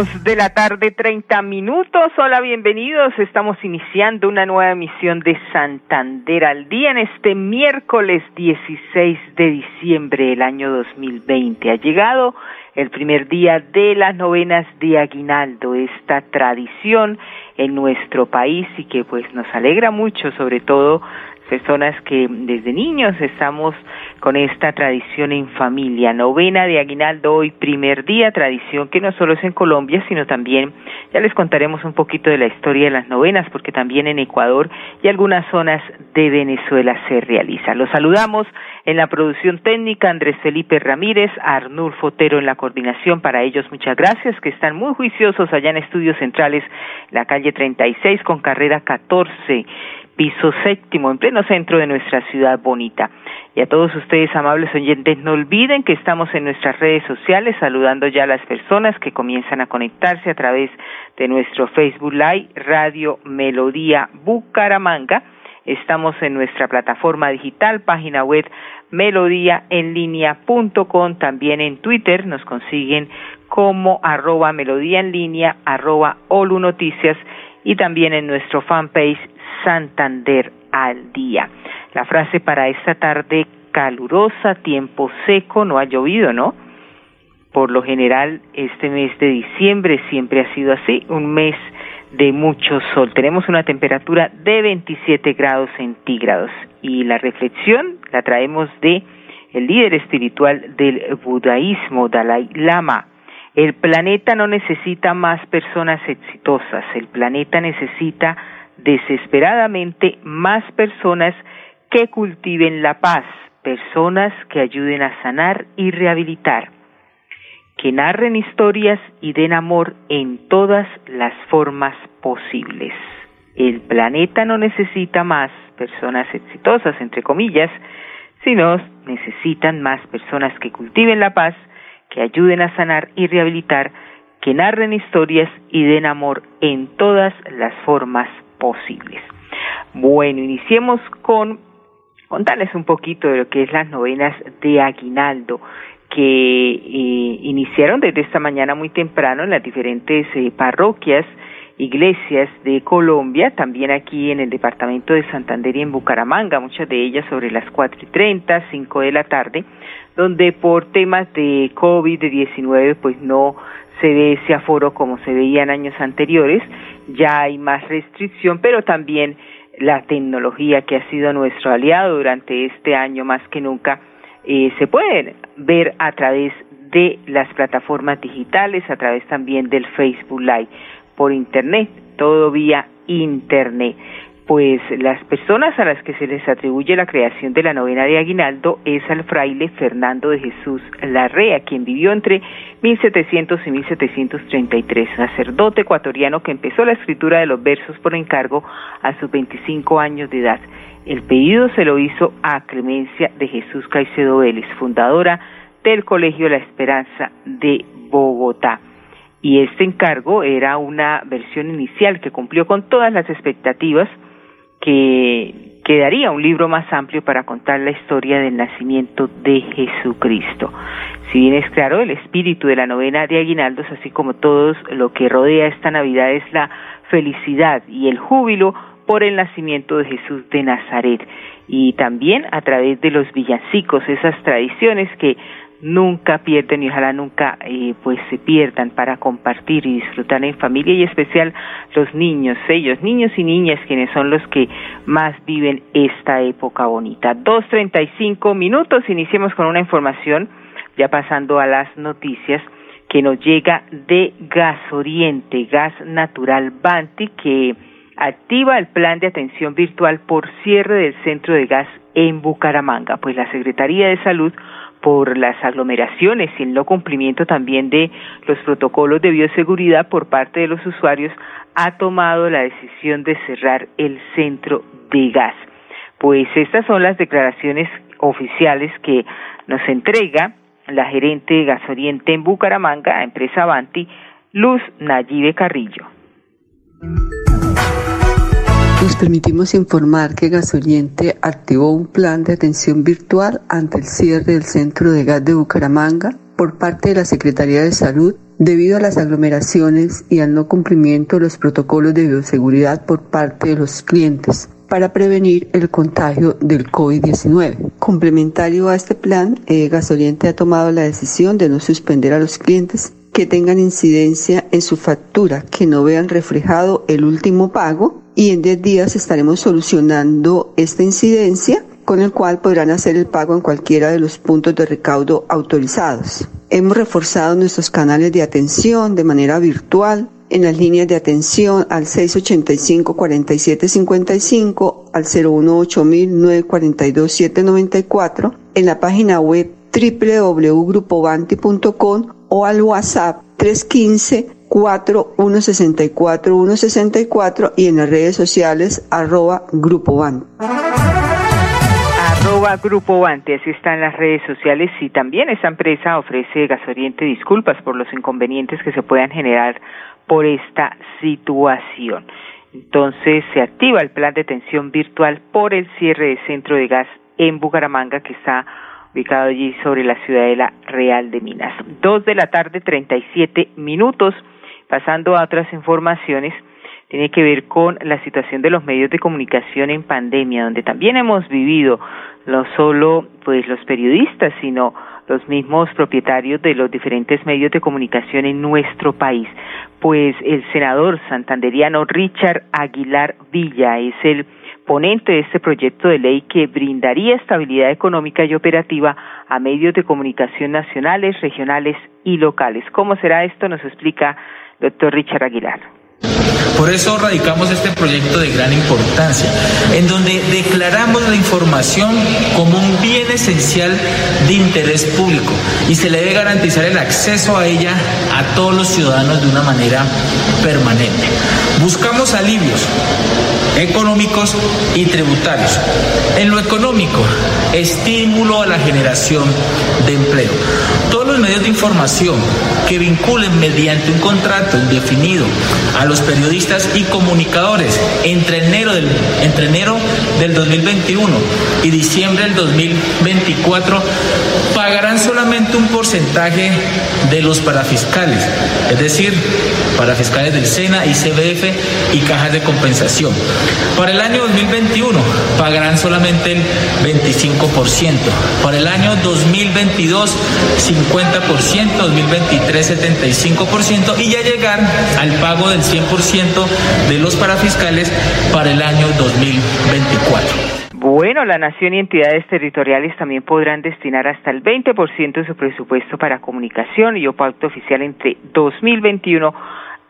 De la tarde, 30 minutos. Hola, bienvenidos. Estamos iniciando una nueva emisión de Santander al día en este miércoles 16 de diciembre del año 2020. Ha llegado el primer día de las novenas de Aguinaldo, esta tradición en nuestro país y que pues nos alegra mucho, sobre todo personas que desde niños estamos con esta tradición en familia. Novena de Aguinaldo hoy, primer día, tradición que no solo es en Colombia, sino también, ya les contaremos un poquito de la historia de las novenas, porque también en Ecuador y algunas zonas de Venezuela se realiza. Los saludamos en la producción técnica Andrés Felipe Ramírez, Arnulfo Fotero en la coordinación. Para ellos, muchas gracias, que están muy juiciosos allá en Estudios Centrales, la calle 36 con carrera 14 piso séptimo, en pleno centro de nuestra ciudad bonita. Y a todos ustedes, amables oyentes, no olviden que estamos en nuestras redes sociales saludando ya a las personas que comienzan a conectarse a través de nuestro Facebook Live Radio Melodía Bucaramanga. Estamos en nuestra plataforma digital, página web melodíaenlínea.com, también en Twitter nos consiguen como arroba melodía en línea, arroba y también en nuestro fanpage Santander al día. La frase para esta tarde calurosa, tiempo seco, no ha llovido, ¿no? Por lo general, este mes de diciembre siempre ha sido así, un mes de mucho sol. Tenemos una temperatura de 27 grados centígrados y la reflexión la traemos de el líder espiritual del budaísmo, Dalai Lama. El planeta no necesita más personas exitosas, el planeta necesita desesperadamente más personas que cultiven la paz, personas que ayuden a sanar y rehabilitar, que narren historias y den amor en todas las formas posibles. El planeta no necesita más personas exitosas, entre comillas, sino necesitan más personas que cultiven la paz, que ayuden a sanar y rehabilitar, que narren historias y den amor en todas las formas posibles. Bueno, iniciemos con contarles un poquito de lo que es las novenas de Aguinaldo que eh, iniciaron desde esta mañana muy temprano en las diferentes eh, parroquias, iglesias de Colombia, también aquí en el departamento de Santander y en Bucaramanga, muchas de ellas sobre las cuatro y treinta, cinco de la tarde, donde por temas de COVID-19 pues no se ve ese aforo como se veía en años anteriores, ya hay más restricción, pero también la tecnología que ha sido nuestro aliado durante este año más que nunca eh, se puede ver a través de las plataformas digitales, a través también del Facebook Live, por Internet, todo vía Internet pues las personas a las que se les atribuye la creación de la novena de Aguinaldo es al fraile Fernando de Jesús Larrea, quien vivió entre 1700 y 1733, sacerdote ecuatoriano que empezó la escritura de los versos por encargo a sus 25 años de edad. El pedido se lo hizo a Clemencia de Jesús Caicedo Vélez, fundadora del Colegio La Esperanza de Bogotá y este encargo era una versión inicial que cumplió con todas las expectativas que quedaría un libro más amplio para contar la historia del nacimiento de Jesucristo. Si bien es claro, el espíritu de la novena de Aguinaldos, así como todo lo que rodea esta Navidad, es la felicidad y el júbilo por el nacimiento de Jesús de Nazaret. Y también a través de los villancicos, esas tradiciones que nunca pierden y ojalá nunca eh, pues se pierdan para compartir y disfrutar en familia y especial los niños, ellos, niños y niñas quienes son los que más viven esta época bonita. Dos treinta y cinco minutos, iniciemos con una información, ya pasando a las noticias que nos llega de Gas Oriente, gas natural Banti, que activa el plan de atención virtual por cierre del centro de gas en Bucaramanga, pues la Secretaría de Salud por las aglomeraciones y el no cumplimiento también de los protocolos de bioseguridad por parte de los usuarios, ha tomado la decisión de cerrar el centro de gas. Pues estas son las declaraciones oficiales que nos entrega la gerente de Gasoriente en Bucaramanga, empresa Avanti, Luz Nayibe Carrillo. Nos permitimos informar que Gasoliente activó un plan de atención virtual ante el cierre del centro de gas de Bucaramanga por parte de la Secretaría de Salud debido a las aglomeraciones y al no cumplimiento de los protocolos de bioseguridad por parte de los clientes para prevenir el contagio del COVID-19. Complementario a este plan, eh, Gasoliente ha tomado la decisión de no suspender a los clientes que tengan incidencia en su factura, que no vean reflejado el último pago y en 10 días estaremos solucionando esta incidencia con el cual podrán hacer el pago en cualquiera de los puntos de recaudo autorizados. Hemos reforzado nuestros canales de atención de manera virtual en las líneas de atención al 685-4755, al 018-942-794, en la página web www.grupovanti.com o al WhatsApp 315 4164 164 y en las redes sociales arroba Grupo Van. Arroba Grupo así están las redes sociales y también esta empresa ofrece gasoriente disculpas por los inconvenientes que se puedan generar por esta situación. Entonces se activa el plan de atención virtual por el cierre de centro de gas en Bucaramanga que está ubicado allí sobre la ciudadela Real de Minas. Dos de la tarde, treinta y siete minutos. Pasando a otras informaciones, tiene que ver con la situación de los medios de comunicación en pandemia, donde también hemos vivido no solo pues los periodistas, sino los mismos propietarios de los diferentes medios de comunicación en nuestro país. Pues el senador santanderiano Richard Aguilar Villa es el ponente de este proyecto de ley que brindaría estabilidad económica y operativa a medios de comunicación nacionales, regionales y locales. ¿Cómo será esto? Nos explica doctor Richard Aguilar. Por eso radicamos este proyecto de gran importancia, en donde declaramos la información como un bien esencial de interés público y se le debe garantizar el acceso a ella a todos los ciudadanos de una manera permanente. Buscamos alivios económicos y tributarios. En lo económico, estímulo a la generación de empleo. Todos los medios de información que vinculen mediante un contrato indefinido a los periodistas y comunicadores entre enero del, entre enero del 2021 y diciembre del 2024 pagarán solamente un porcentaje de los parafiscales, es decir, parafiscales del SENA, ICBF y cajas de compensación. Para el año 2021 pagarán solamente el 25%. Para el año 2022, 50%, 2023, 75% y ya llegar al pago del 100% de los parafiscales para el año 2024. Bueno, la nación y entidades territoriales también podrán destinar hasta el 20% de su presupuesto para comunicación y o pacto oficial entre 2021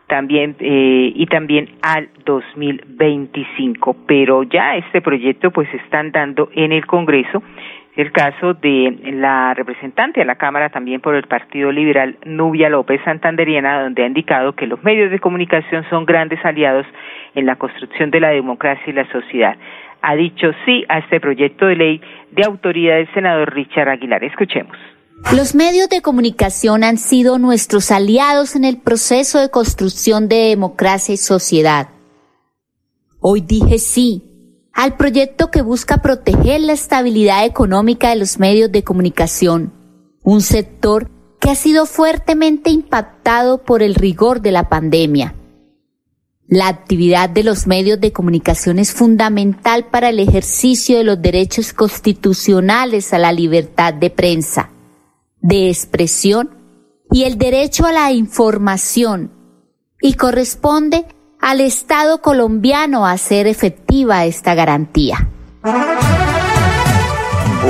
también eh, y también al 2025. Pero ya este proyecto pues están dando en el Congreso el caso de la representante a la Cámara también por el Partido Liberal, Nubia López Santanderiana, donde ha indicado que los medios de comunicación son grandes aliados en la construcción de la democracia y la sociedad. Ha dicho sí a este proyecto de ley de autoridad del senador Richard Aguilar. Escuchemos. Los medios de comunicación han sido nuestros aliados en el proceso de construcción de democracia y sociedad. Hoy dije sí al proyecto que busca proteger la estabilidad económica de los medios de comunicación, un sector que ha sido fuertemente impactado por el rigor de la pandemia. La actividad de los medios de comunicación es fundamental para el ejercicio de los derechos constitucionales a la libertad de prensa de expresión y el derecho a la información y corresponde al Estado colombiano hacer efectiva esta garantía.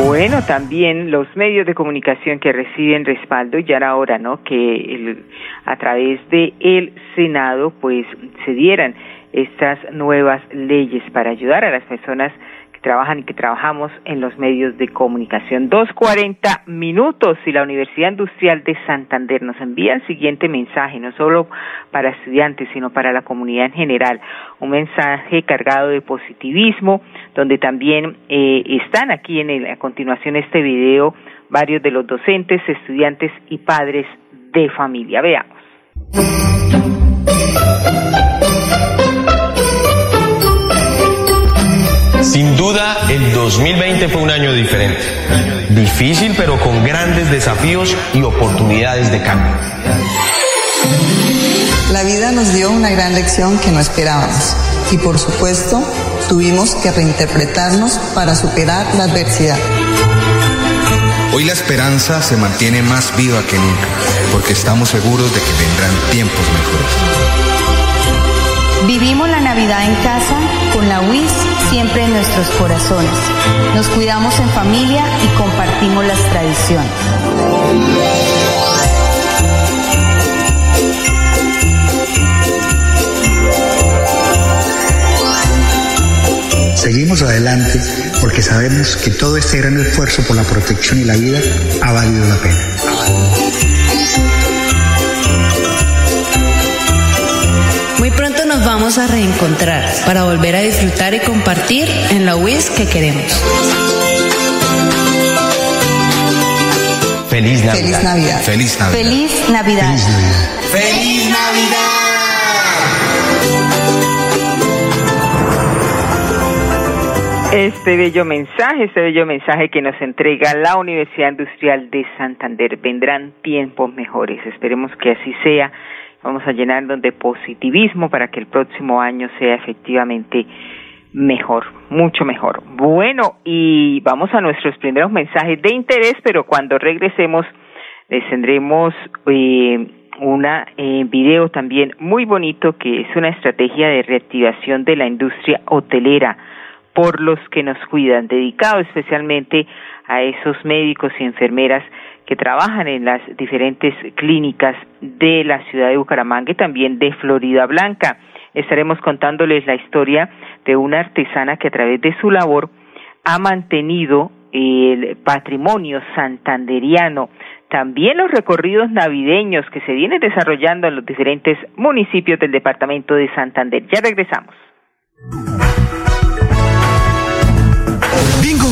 Bueno, también los medios de comunicación que reciben respaldo, ya era ¿no? Que a través de el Senado, pues, se dieran estas nuevas leyes para ayudar a las personas trabajan y que trabajamos en los medios de comunicación. Dos cuarenta minutos y la Universidad Industrial de Santander nos envía el siguiente mensaje, no solo para estudiantes, sino para la comunidad en general. Un mensaje cargado de positivismo, donde también eh, están aquí en el, a continuación este video varios de los docentes, estudiantes y padres de familia. Veamos. Sin duda, el 2020 fue un año diferente. Difícil, pero con grandes desafíos y oportunidades de cambio. La vida nos dio una gran lección que no esperábamos y por supuesto tuvimos que reinterpretarnos para superar la adversidad. Hoy la esperanza se mantiene más viva que nunca porque estamos seguros de que vendrán tiempos mejores. Vivimos la Navidad en casa con la WIS siempre en nuestros corazones. Nos cuidamos en familia y compartimos las tradiciones. Seguimos adelante porque sabemos que todo este gran esfuerzo por la protección y la vida ha valido la pena. Vamos a reencontrar para volver a disfrutar y compartir en la WIS que queremos. Feliz Navidad. Feliz Navidad. Feliz Navidad. Feliz Navidad. Este bello mensaje, este bello mensaje que nos entrega la Universidad Industrial de Santander. Vendrán tiempos mejores. Esperemos que así sea vamos a llenarnos de positivismo para que el próximo año sea efectivamente mejor, mucho mejor. Bueno, y vamos a nuestros primeros mensajes de interés, pero cuando regresemos les tendremos eh, una eh, video también muy bonito que es una estrategia de reactivación de la industria hotelera por los que nos cuidan, dedicado especialmente a esos médicos y enfermeras que trabajan en las diferentes clínicas de la ciudad de Bucaramanga y también de Florida Blanca. Estaremos contándoles la historia de una artesana que a través de su labor ha mantenido el patrimonio santanderiano, también los recorridos navideños que se vienen desarrollando en los diferentes municipios del departamento de Santander. Ya regresamos. Bingo,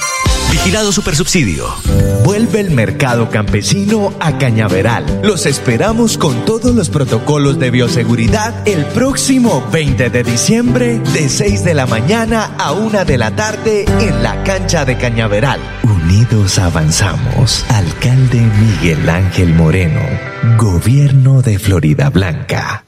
Vigilado Supersubsidio. Vuelve el mercado campesino a Cañaveral. Los esperamos con todos los protocolos de bioseguridad el próximo 20 de diciembre de 6 de la mañana a 1 de la tarde en la cancha de Cañaveral. Unidos avanzamos. Alcalde Miguel Ángel Moreno. Gobierno de Florida Blanca.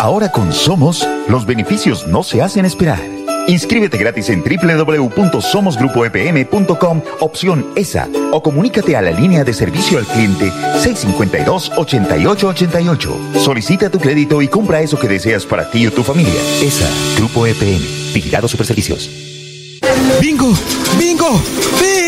Ahora con Somos, los beneficios no se hacen esperar. Inscríbete gratis en www.somosgrupoepm.com, opción ESA, o comunícate a la línea de servicio al cliente 652-8888. Solicita tu crédito y compra eso que deseas para ti o tu familia. ESA, Grupo EPM, Vigilado Superservicios. ¡Bingo! ¡Bingo! ¡Bingo!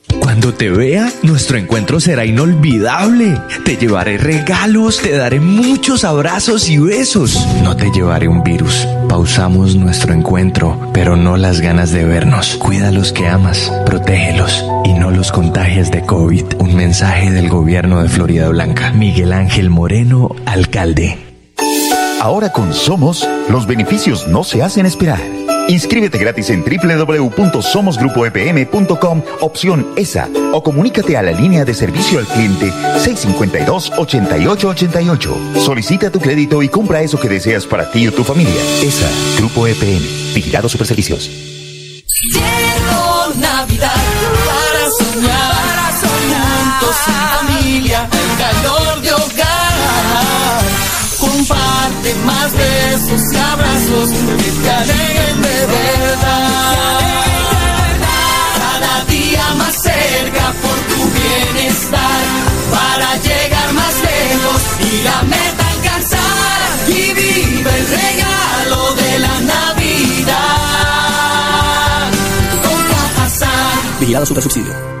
Cuando te vea, nuestro encuentro será inolvidable. Te llevaré regalos, te daré muchos abrazos y besos. No te llevaré un virus. Pausamos nuestro encuentro, pero no las ganas de vernos. Cuida a los que amas, protégelos y no los contagies de COVID. Un mensaje del gobierno de Florida Blanca. Miguel Ángel Moreno, alcalde. Ahora con Somos, los beneficios no se hacen esperar. Inscríbete gratis en www.somosgrupoepm.com, opción ESA, o comunícate a la línea de servicio al cliente 652-8888. Solicita tu crédito y compra eso que deseas para ti o tu familia. ESA, Grupo EPM, Vigilado Superservicios. Llegó Navidad para soñar, para soñar. juntos en familia, el calor de que de verdad. Cada día más cerca por tu bienestar, para llegar más lejos y la meta alcanzar. Y vive el regalo de la Navidad. Con Cajasal. Vigilado Supersubsidio.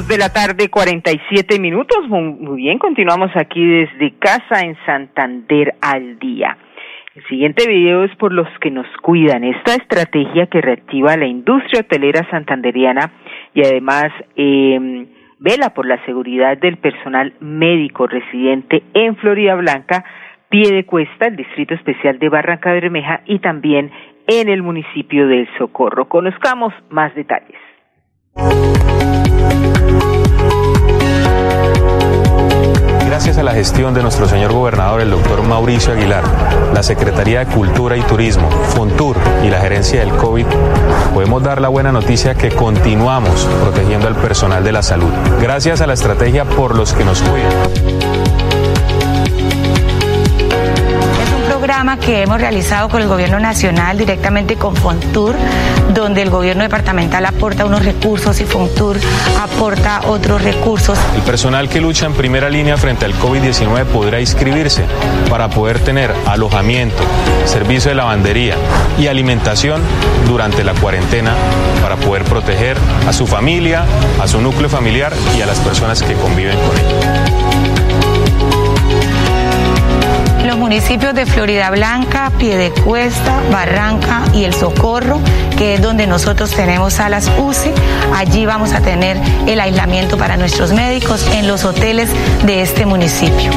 Dos de la tarde, 47 minutos. Muy, bien, continuamos aquí desde casa en Santander al día. El siguiente video es por los que nos cuidan. Esta estrategia que reactiva la industria hotelera santanderiana y además eh, vela por la seguridad del personal médico residente en Florida Blanca, pie de cuesta, el Distrito Especial de Barranca Bermeja y también en el municipio del Socorro. Conozcamos más detalles. Gracias a la gestión de nuestro señor gobernador, el doctor Mauricio Aguilar, la Secretaría de Cultura y Turismo, Fontur y la gerencia del COVID, podemos dar la buena noticia que continuamos protegiendo al personal de la salud. Gracias a la estrategia por los que nos cuidan. Que hemos realizado con el gobierno nacional directamente con Fontur, donde el gobierno departamental aporta unos recursos y Fontur aporta otros recursos. El personal que lucha en primera línea frente al COVID-19 podrá inscribirse para poder tener alojamiento, servicio de lavandería y alimentación durante la cuarentena para poder proteger a su familia, a su núcleo familiar y a las personas que conviven con ellos. Los municipios de Florida Blanca, Piedecuesta, Barranca y El Socorro, que es donde nosotros tenemos salas UCI, allí vamos a tener el aislamiento para nuestros médicos en los hoteles de este municipio.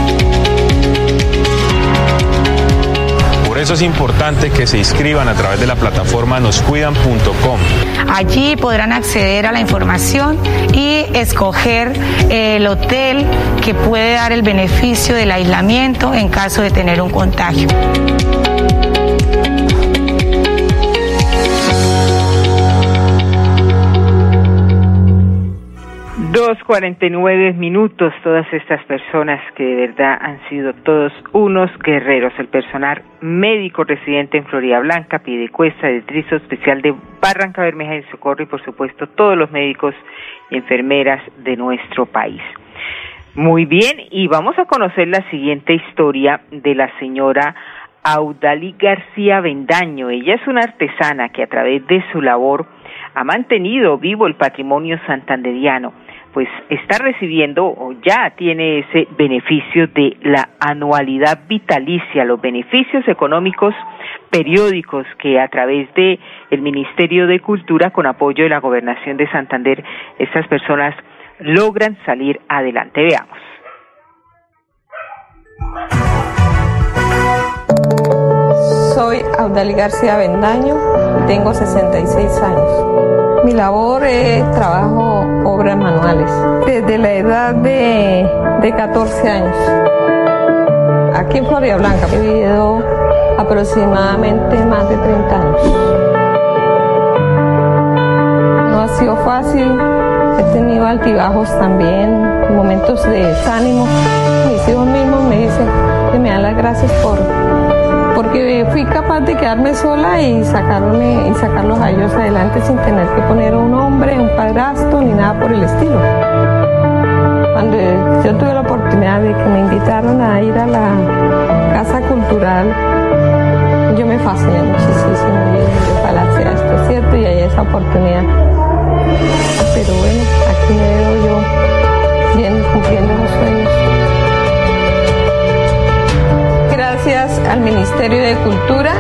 Eso es importante que se inscriban a través de la plataforma noscuidan.com. Allí podrán acceder a la información y escoger el hotel que puede dar el beneficio del aislamiento en caso de tener un contagio. Dos cuarenta y nueve minutos, todas estas personas que de verdad han sido todos unos guerreros. El personal médico residente en Florida Blanca, Piedecuesta, Distrito Especial de Barranca Bermeja y Socorro y por supuesto todos los médicos y enfermeras de nuestro país. Muy bien, y vamos a conocer la siguiente historia de la señora Audali García Bendaño. Ella es una artesana que a través de su labor ha mantenido vivo el patrimonio santanderiano, pues está recibiendo o ya tiene ese beneficio de la anualidad vitalicia, los beneficios económicos periódicos que a través de el Ministerio de Cultura con apoyo de la Gobernación de Santander estas personas logran salir adelante. Veamos. Soy Audali García Bendaño tengo 66 años. Mi labor es trabajo obras manuales desde la edad de, de 14 años. Aquí en Florida Blanca he vivido aproximadamente más de 30 años. No ha sido fácil, he tenido altibajos también, momentos de desánimo. Mis hijos mismos me dicen que me dan las gracias por porque fui capaz de quedarme sola y sacarme y sacarlos a ellos adelante sin tener que poner un hombre, un padrastro ni nada por el estilo. Cuando yo tuve la oportunidad de que me invitaron a ir a la casa cultural, yo me fasciné muchísimo y ojalá sea esto cierto y haya esa oportunidad. Pero bueno, aquí me veo yo bien cumpliendo los sueños. Gracias al Ministerio de Cultura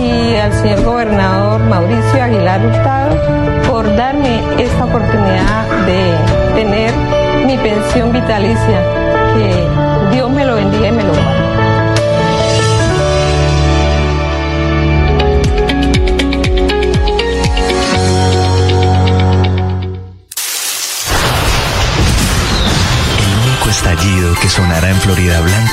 y al señor gobernador Mauricio Aguilar Hurtado por darme esta oportunidad de tener mi pensión vitalicia.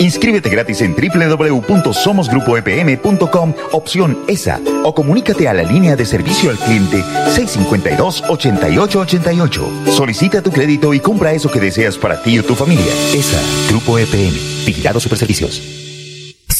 Inscríbete gratis en www.somosgrupoepm.com, opción ESA, o comunícate a la línea de servicio al cliente 652-8888. Solicita tu crédito y compra eso que deseas para ti o tu familia. ESA, Grupo EPM, Vigilado Superservicios.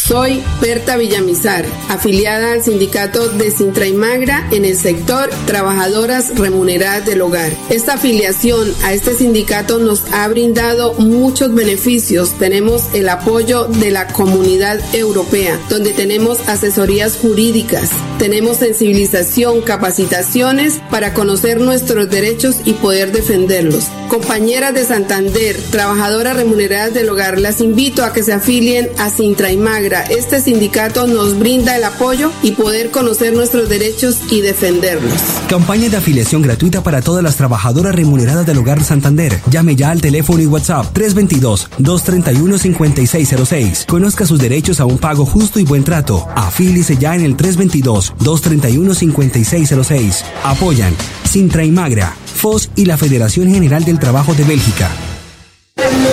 Soy Berta Villamizar, afiliada al sindicato de Sintra y Magra en el sector Trabajadoras Remuneradas del Hogar. Esta afiliación a este sindicato nos ha brindado muchos beneficios. Tenemos el apoyo de la comunidad europea, donde tenemos asesorías jurídicas, tenemos sensibilización, capacitaciones para conocer nuestros derechos y poder defenderlos. Compañeras de Santander, trabajadoras remuneradas del hogar, las invito a que se afilien a Sintra y Magra este sindicato nos brinda el apoyo y poder conocer nuestros derechos y defenderlos. Campaña de afiliación gratuita para todas las trabajadoras remuneradas del Hogar Santander. Llame ya al teléfono y WhatsApp 322-231-5606. Conozca sus derechos a un pago justo y buen trato. Afílice ya en el 322-231-5606. Apoyan Sintra y Magra, FOS y la Federación General del Trabajo de Bélgica.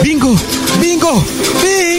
¡Bingo! ¡Bingo! ¡Bingo!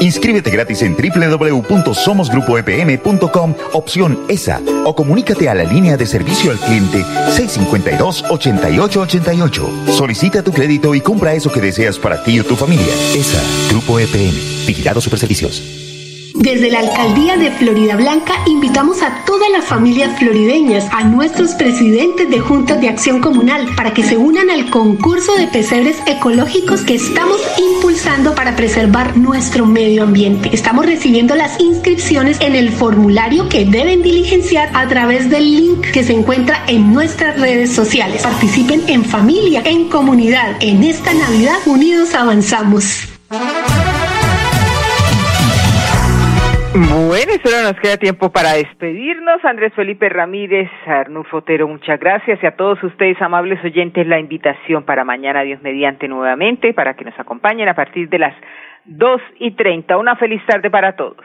Inscríbete gratis en www.somosgrupoepm.com, opción ESA, o comunícate a la línea de servicio al cliente 652-8888. Solicita tu crédito y compra eso que deseas para ti o tu familia. ESA, Grupo EPM, Vigilado Superservicios. Desde la Alcaldía de Florida Blanca invitamos a todas las familias florideñas, a nuestros presidentes de juntas de acción comunal, para que se unan al concurso de pesebres ecológicos que estamos impulsando para preservar nuestro medio ambiente. Estamos recibiendo las inscripciones en el formulario que deben diligenciar a través del link que se encuentra en nuestras redes sociales. Participen en familia, en comunidad. En esta Navidad unidos avanzamos. Bueno, solo nos queda tiempo para despedirnos. Andrés Felipe Ramírez, Arnulfo Otero, muchas gracias. Y a todos ustedes, amables oyentes, la invitación para mañana, Dios mediante, nuevamente, para que nos acompañen a partir de las dos y treinta. Una feliz tarde para todos.